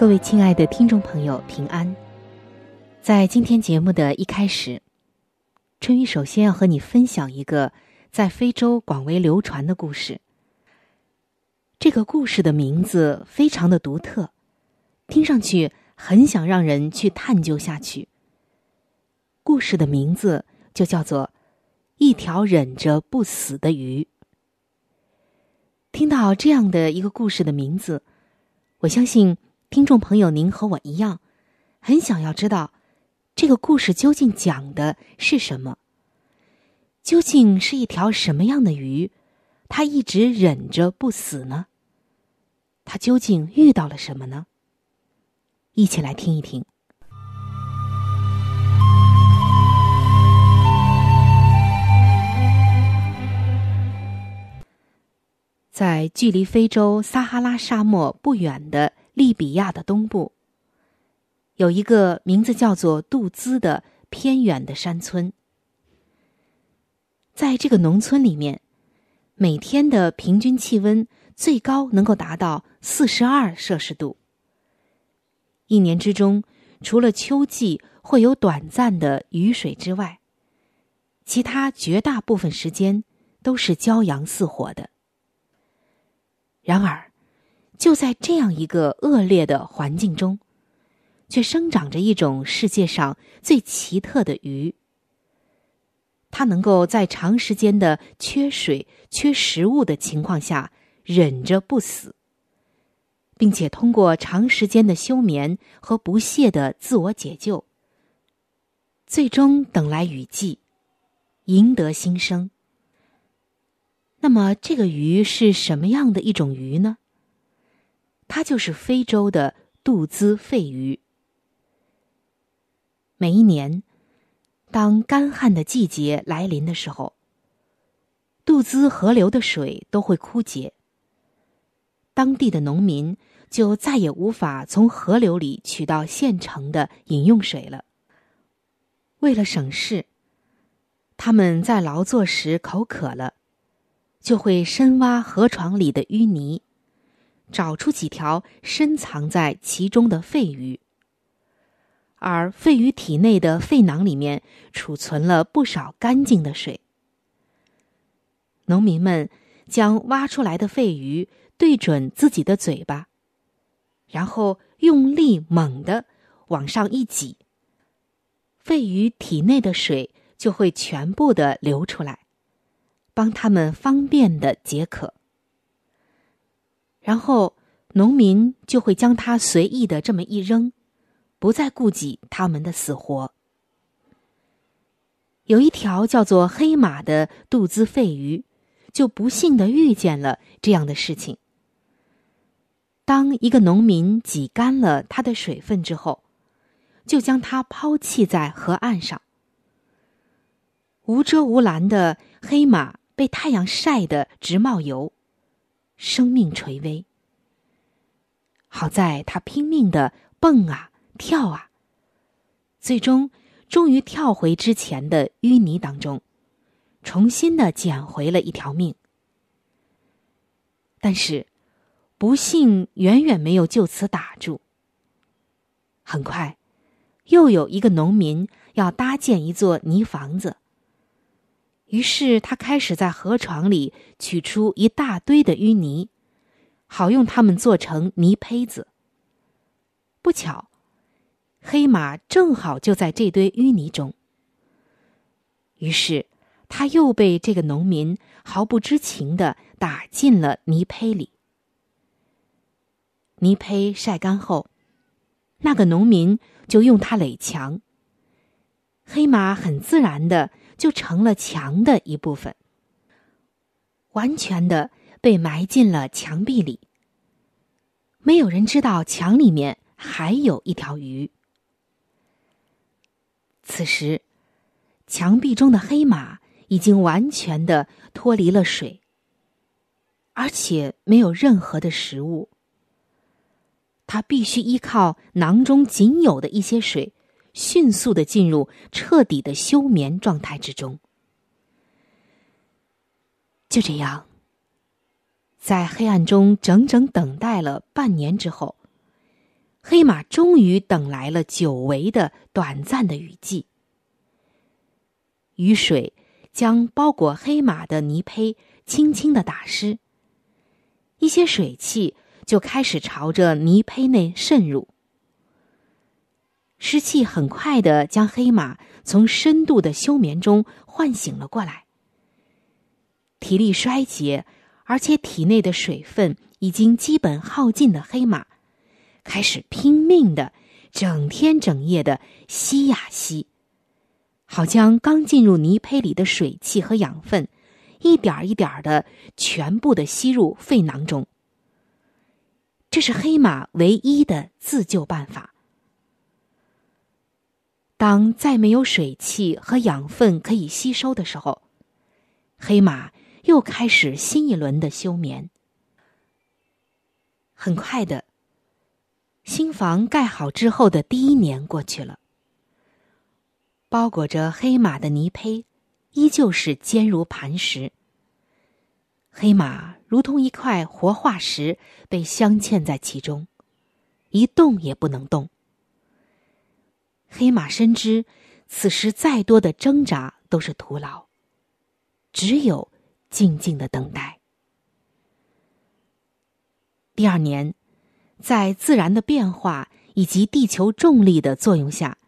各位亲爱的听众朋友，平安！在今天节目的一开始。春雨首先要和你分享一个在非洲广为流传的故事。这个故事的名字非常的独特，听上去很想让人去探究下去。故事的名字就叫做《一条忍着不死的鱼》。听到这样的一个故事的名字，我相信听众朋友您和我一样，很想要知道。这个故事究竟讲的是什么？究竟是一条什么样的鱼，它一直忍着不死呢？它究竟遇到了什么呢？一起来听一听。在距离非洲撒哈拉沙漠不远的利比亚的东部。有一个名字叫做杜兹的偏远的山村，在这个农村里面，每天的平均气温最高能够达到四十二摄氏度。一年之中，除了秋季会有短暂的雨水之外，其他绝大部分时间都是骄阳似火的。然而，就在这样一个恶劣的环境中。却生长着一种世界上最奇特的鱼。它能够在长时间的缺水、缺食物的情况下忍着不死，并且通过长时间的休眠和不懈的自我解救，最终等来雨季，赢得新生。那么，这个鱼是什么样的一种鱼呢？它就是非洲的杜兹肺鱼。每一年，当干旱的季节来临的时候，杜兹河流的水都会枯竭。当地的农民就再也无法从河流里取到现成的饮用水了。为了省事，他们在劳作时口渴了，就会深挖河床里的淤泥，找出几条深藏在其中的肺鱼。而肺鱼体内的肺囊里面储存了不少干净的水。农民们将挖出来的肺鱼对准自己的嘴巴，然后用力猛地往上一挤，肺鱼体内的水就会全部的流出来，帮他们方便的解渴。然后农民就会将它随意的这么一扔。不再顾及他们的死活。有一条叫做黑马的杜兹肺鱼，就不幸的遇见了这样的事情。当一个农民挤干了它的水分之后，就将它抛弃在河岸上。无遮无拦的黑马被太阳晒得直冒油，生命垂危。好在他拼命的蹦啊！跳啊！最终，终于跳回之前的淤泥当中，重新的捡回了一条命。但是，不幸远远没有就此打住。很快，又有一个农民要搭建一座泥房子。于是，他开始在河床里取出一大堆的淤泥，好用它们做成泥胚子。不巧，黑马正好就在这堆淤泥中。于是，他又被这个农民毫不知情的打进了泥胚里。泥胚晒干后，那个农民就用它垒墙。黑马很自然的就成了墙的一部分，完全的被埋进了墙壁里。没有人知道墙里面还有一条鱼。此时，墙壁中的黑马已经完全的脱离了水，而且没有任何的食物。它必须依靠囊中仅有的一些水。迅速的进入彻底的休眠状态之中。就这样，在黑暗中整整等待了半年之后，黑马终于等来了久违的短暂的雨季。雨水将包裹黑马的泥胚轻轻的打湿，一些水汽就开始朝着泥胚内渗入。湿气很快的将黑马从深度的休眠中唤醒了过来。体力衰竭，而且体内的水分已经基本耗尽的黑马，开始拼命的整天整夜的吸呀吸，好将刚进入泥胚里的水汽和养分，一点一点的全部的吸入肺囊中。这是黑马唯一的自救办法。当再没有水汽和养分可以吸收的时候，黑马又开始新一轮的休眠。很快的，新房盖好之后的第一年过去了，包裹着黑马的泥胚依旧是坚如磐石。黑马如同一块活化石，被镶嵌在其中，一动也不能动。黑马深知，此时再多的挣扎都是徒劳，只有静静的等待。第二年，在自然的变化以及地球重力的作用下，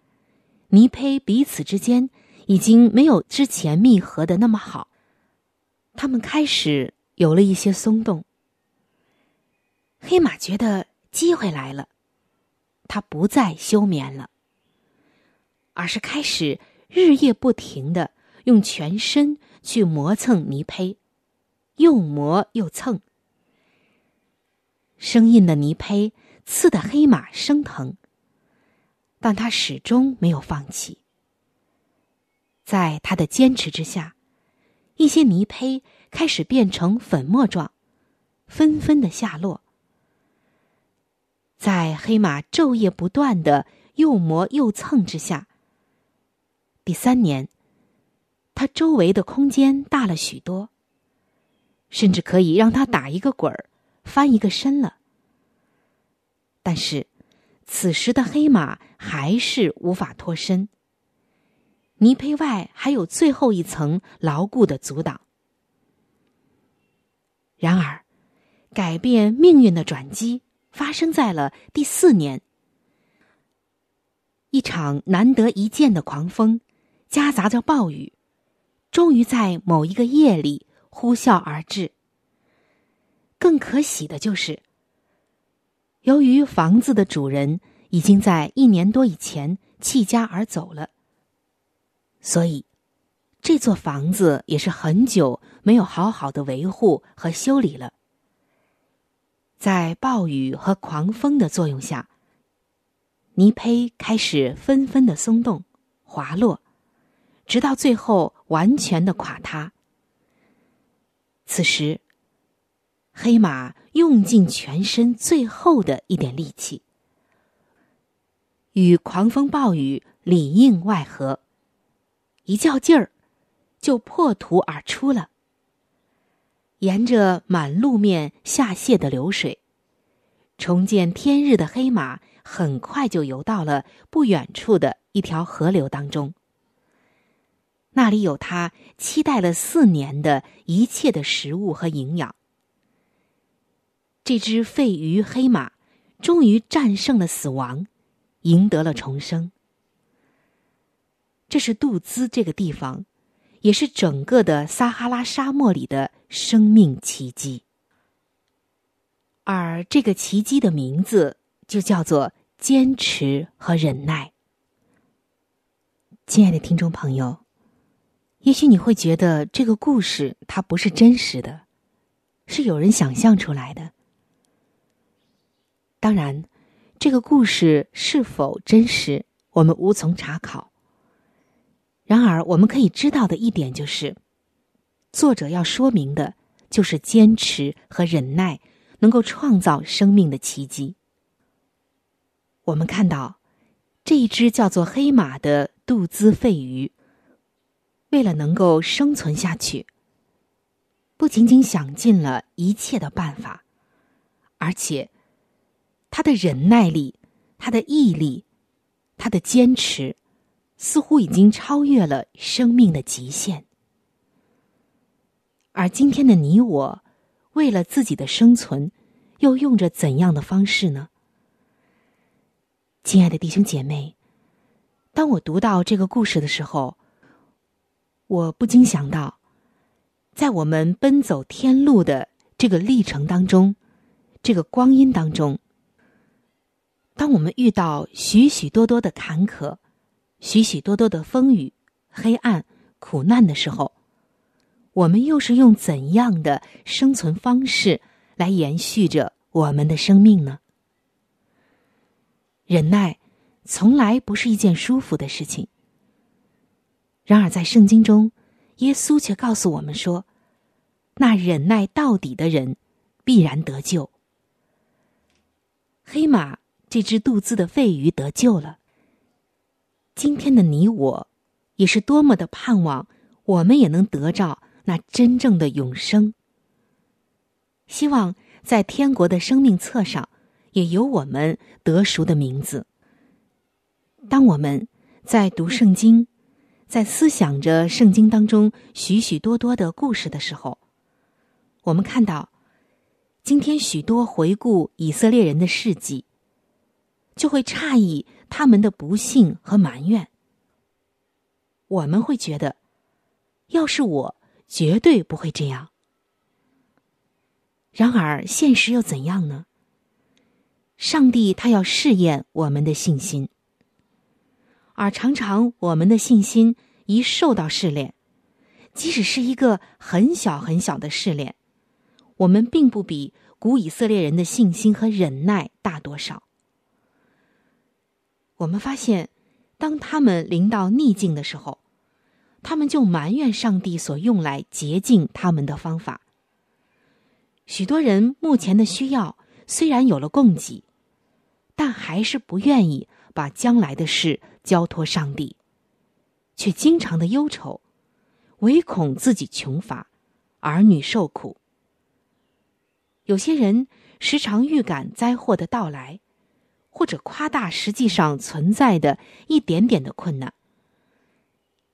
泥胚彼此之间已经没有之前密合的那么好，它们开始有了一些松动。黑马觉得机会来了，它不再休眠了。而是开始日夜不停的用全身去磨蹭泥胚，又磨又蹭，生硬的泥胚刺得黑马生疼，但他始终没有放弃。在他的坚持之下，一些泥胚开始变成粉末状，纷纷的下落。在黑马昼夜不断的又磨又蹭之下。第三年，它周围的空间大了许多，甚至可以让它打一个滚儿、翻一个身了。但是，此时的黑马还是无法脱身。泥胚外还有最后一层牢固的阻挡。然而，改变命运的转机发生在了第四年。一场难得一见的狂风。夹杂着暴雨，终于在某一个夜里呼啸而至。更可喜的就是，由于房子的主人已经在一年多以前弃家而走了，所以这座房子也是很久没有好好的维护和修理了。在暴雨和狂风的作用下，泥胚开始纷纷的松动、滑落。直到最后完全的垮塌。此时，黑马用尽全身最后的一点力气，与狂风暴雨里应外合，一较劲儿，就破土而出了。沿着满路面下泻的流水，重见天日的黑马很快就游到了不远处的一条河流当中。那里有他期待了四年的一切的食物和营养。这只废鱼黑马终于战胜了死亡，赢得了重生。这是杜兹这个地方，也是整个的撒哈拉沙漠里的生命奇迹。而这个奇迹的名字就叫做坚持和忍耐。亲爱的听众朋友，也许你会觉得这个故事它不是真实的，是有人想象出来的。当然，这个故事是否真实，我们无从查考。然而，我们可以知道的一点就是，作者要说明的就是坚持和忍耐。能够创造生命的奇迹。我们看到，这一只叫做黑马的杜兹肺鱼，为了能够生存下去，不仅仅想尽了一切的办法，而且，他的忍耐力、他的毅力、他的坚持，似乎已经超越了生命的极限。而今天的你我。为了自己的生存，又用着怎样的方式呢？亲爱的弟兄姐妹，当我读到这个故事的时候，我不禁想到，在我们奔走天路的这个历程当中，这个光阴当中，当我们遇到许许多多的坎坷、许许多多的风雨、黑暗、苦难的时候。我们又是用怎样的生存方式来延续着我们的生命呢？忍耐从来不是一件舒服的事情。然而，在圣经中，耶稣却告诉我们说：“那忍耐到底的人，必然得救。”黑马这只肚子的废鱼得救了。今天的你我，也是多么的盼望，我们也能得着。那真正的永生，希望在天国的生命册上也有我们得赎的名字。当我们在读圣经，在思想着圣经当中许许多多的故事的时候，我们看到今天许多回顾以色列人的事迹，就会诧异他们的不幸和埋怨。我们会觉得，要是我。绝对不会这样。然而，现实又怎样呢？上帝他要试验我们的信心，而常常我们的信心一受到试炼，即使是一个很小很小的试炼，我们并不比古以色列人的信心和忍耐大多少。我们发现，当他们临到逆境的时候。他们就埋怨上帝所用来洁净他们的方法。许多人目前的需要虽然有了供给，但还是不愿意把将来的事交托上帝，却经常的忧愁，唯恐自己穷乏，儿女受苦。有些人时常预感灾祸的到来，或者夸大实际上存在的一点点的困难。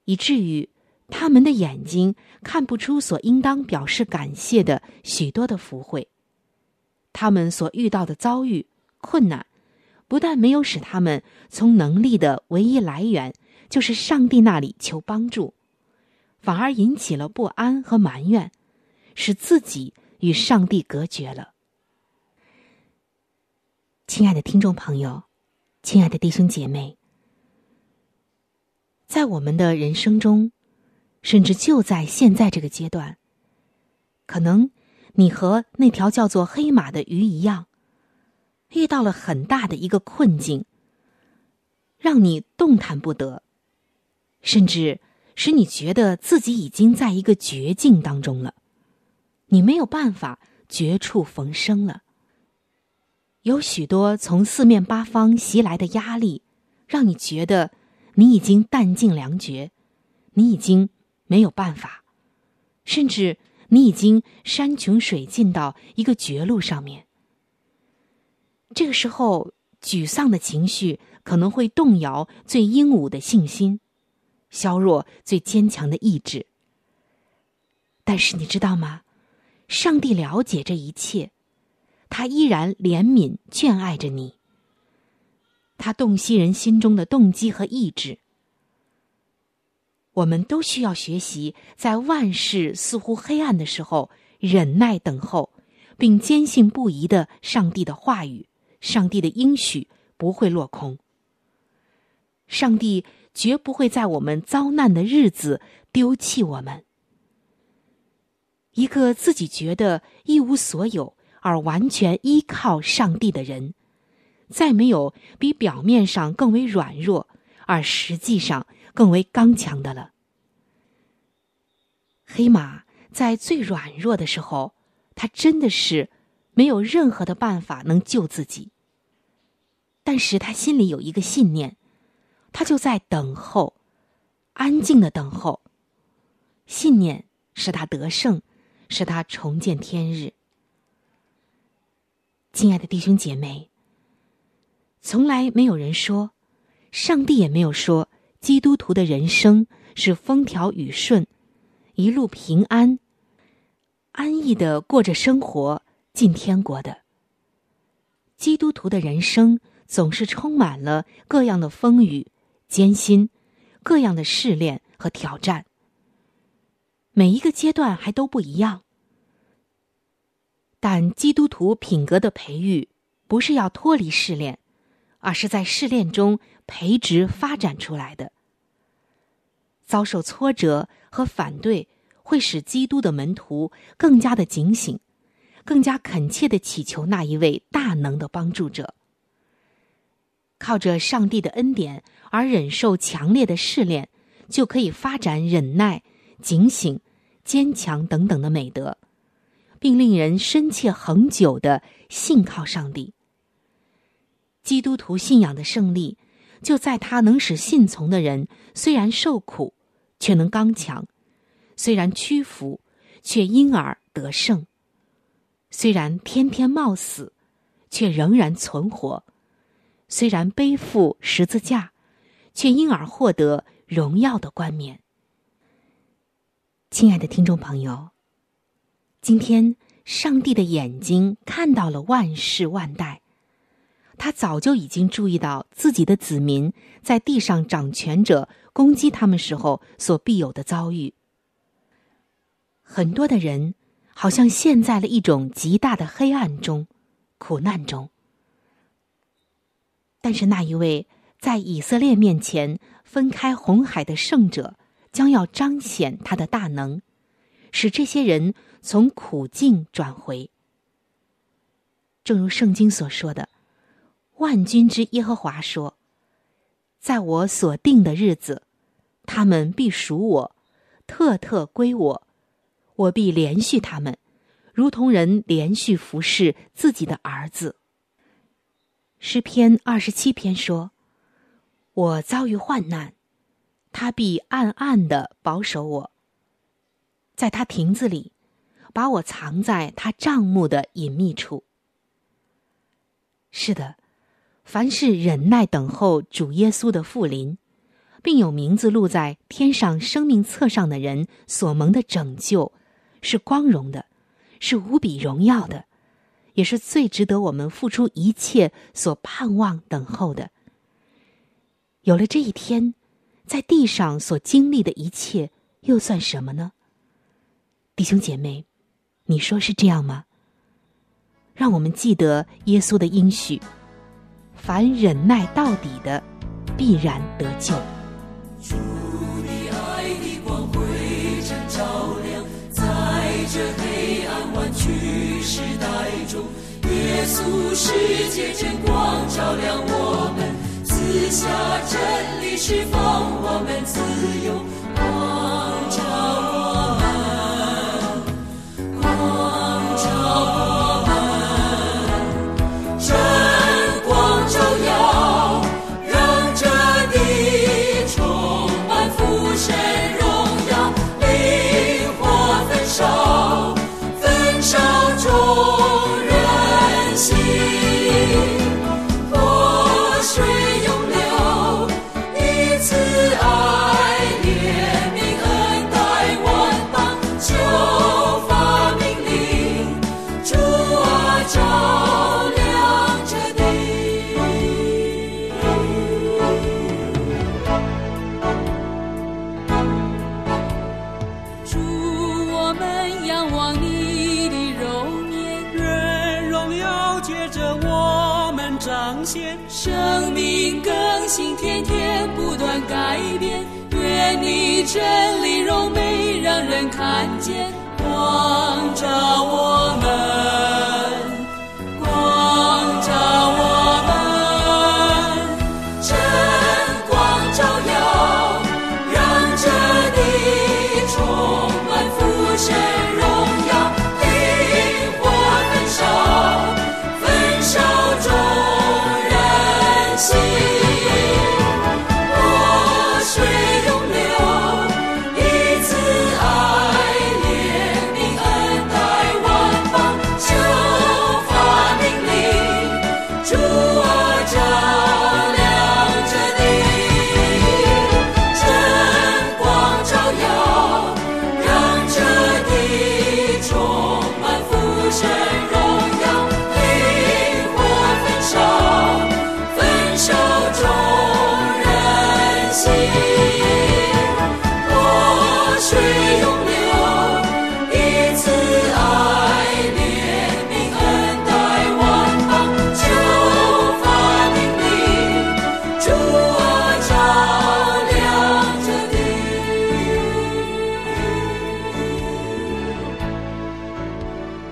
以至于他们的眼睛看不出所应当表示感谢的许多的福惠，他们所遇到的遭遇困难，不但没有使他们从能力的唯一来源就是上帝那里求帮助，反而引起了不安和埋怨，使自己与上帝隔绝了。亲爱的听众朋友，亲爱的弟兄姐妹。在我们的人生中，甚至就在现在这个阶段，可能你和那条叫做黑马的鱼一样，遇到了很大的一个困境，让你动弹不得，甚至使你觉得自己已经在一个绝境当中了，你没有办法绝处逢生了。有许多从四面八方袭来的压力，让你觉得。你已经弹尽粮绝，你已经没有办法，甚至你已经山穷水尽到一个绝路上面。这个时候，沮丧的情绪可能会动摇最英武的信心，削弱最坚强的意志。但是你知道吗？上帝了解这一切，他依然怜悯眷爱着你。他洞悉人心中的动机和意志。我们都需要学习，在万事似乎黑暗的时候，忍耐等候，并坚信不疑的上帝的话语、上帝的应许不会落空。上帝绝不会在我们遭难的日子丢弃我们。一个自己觉得一无所有而完全依靠上帝的人，再没有比表面上更为软弱而实际上更为刚强的了。黑马在最软弱的时候，他真的是没有任何的办法能救自己。但是他心里有一个信念。他就在等候，安静的等候。信念使他得胜，使他重见天日。亲爱的弟兄姐妹，从来没有人说，上帝也没有说，基督徒的人生是风调雨顺，一路平安、安逸的过着生活，进天国的。基督徒的人生总是充满了各样的风雨。艰辛，各样的试炼和挑战，每一个阶段还都不一样。但基督徒品格的培育，不是要脱离试炼，而是在试炼中培植发展出来的。遭受挫折和反对，会使基督的门徒更加的警醒，更加恳切的祈求那一位大能的帮助者。靠着上帝的恩典而忍受强烈的试炼，就可以发展忍耐、警醒、坚强等等的美德，并令人深切恒久的信靠上帝。基督徒信仰的胜利，就在他能使信从的人虽然受苦，却能刚强；虽然屈服，却因而得胜；虽然天天冒死，却仍然存活。虽然背负十字架，却因而获得荣耀的冠冕。亲爱的听众朋友，今天上帝的眼睛看到了万事万代，他早就已经注意到自己的子民在地上掌权者攻击他们时候所必有的遭遇。很多的人好像陷在了一种极大的黑暗中、苦难中。但是那一位在以色列面前分开红海的圣者，将要彰显他的大能，使这些人从苦境转回。正如圣经所说的：“万军之耶和华说，在我所定的日子，他们必属我，特特归我，我必连续他们，如同人连续服侍自己的儿子。”诗篇二十七篇说：“我遭遇患难，他必暗暗的保守我，在他亭子里，把我藏在他帐幕的隐秘处。”是的，凡是忍耐等候主耶稣的复临，并有名字录在天上生命册上的人所蒙的拯救，是光荣的，是无比荣耀的。也是最值得我们付出一切所盼望等候的。有了这一天，在地上所经历的一切又算什么呢？弟兄姐妹，你说是这样吗？让我们记得耶稣的应许：凡忍耐到底的，必然得救。时代中，耶稣世界真光照亮我们，赐下真理释放我们自由，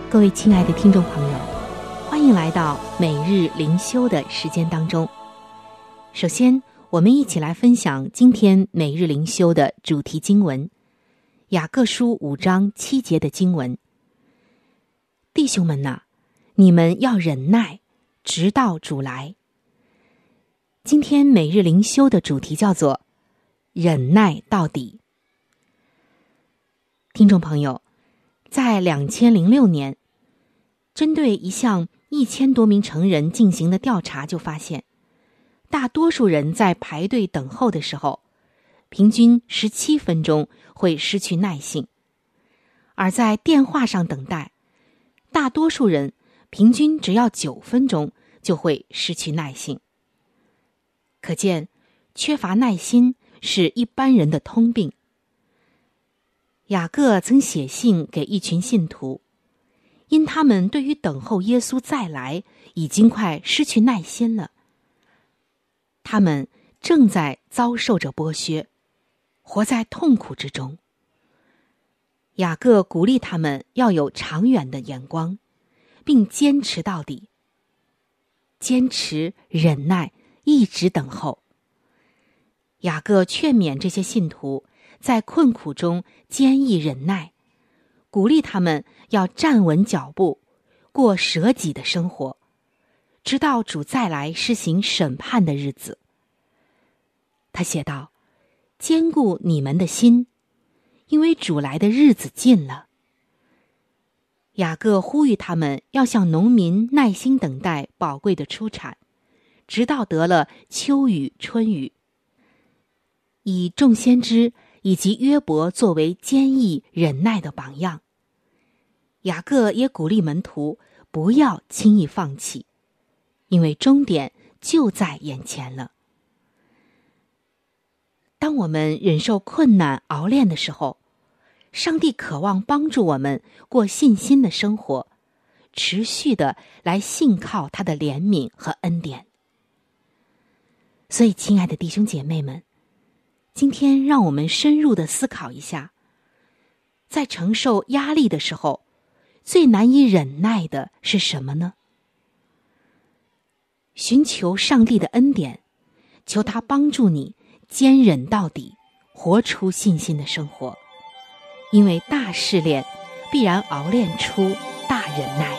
各位亲爱的听众朋友，欢迎来到每日灵修的时间当中。首先，我们一起来分享今天每日灵修的主题经文——雅各书五章七节的经文。弟兄们呐，你们要忍耐，直到主来。今天每日灵修的主题叫做“忍耐到底”。听众朋友，在两千零六年，针对一项一千多名成人进行的调查，就发现，大多数人在排队等候的时候，平均十七分钟会失去耐性；而在电话上等待，大多数人平均只要九分钟就会失去耐性。可见，缺乏耐心是一般人的通病。雅各曾写信给一群信徒，因他们对于等候耶稣再来已经快失去耐心了。他们正在遭受着剥削，活在痛苦之中。雅各鼓励他们要有长远的眼光，并坚持到底，坚持忍耐，一直等候。雅各劝勉这些信徒。在困苦中坚毅忍耐，鼓励他们要站稳脚步，过舍己的生活，直到主再来施行审判的日子。他写道：“坚固你们的心，因为主来的日子近了。”雅各呼吁他们要像农民耐心等待宝贵的出产，直到得了秋雨春雨。以众先知。以及约伯作为坚毅忍耐的榜样，雅各也鼓励门徒不要轻易放弃，因为终点就在眼前了。当我们忍受困难熬炼的时候，上帝渴望帮助我们过信心的生活，持续的来信靠他的怜悯和恩典。所以，亲爱的弟兄姐妹们。今天，让我们深入的思考一下，在承受压力的时候，最难以忍耐的是什么呢？寻求上帝的恩典，求他帮助你坚忍到底，活出信心的生活。因为大试炼必然熬炼出大忍耐。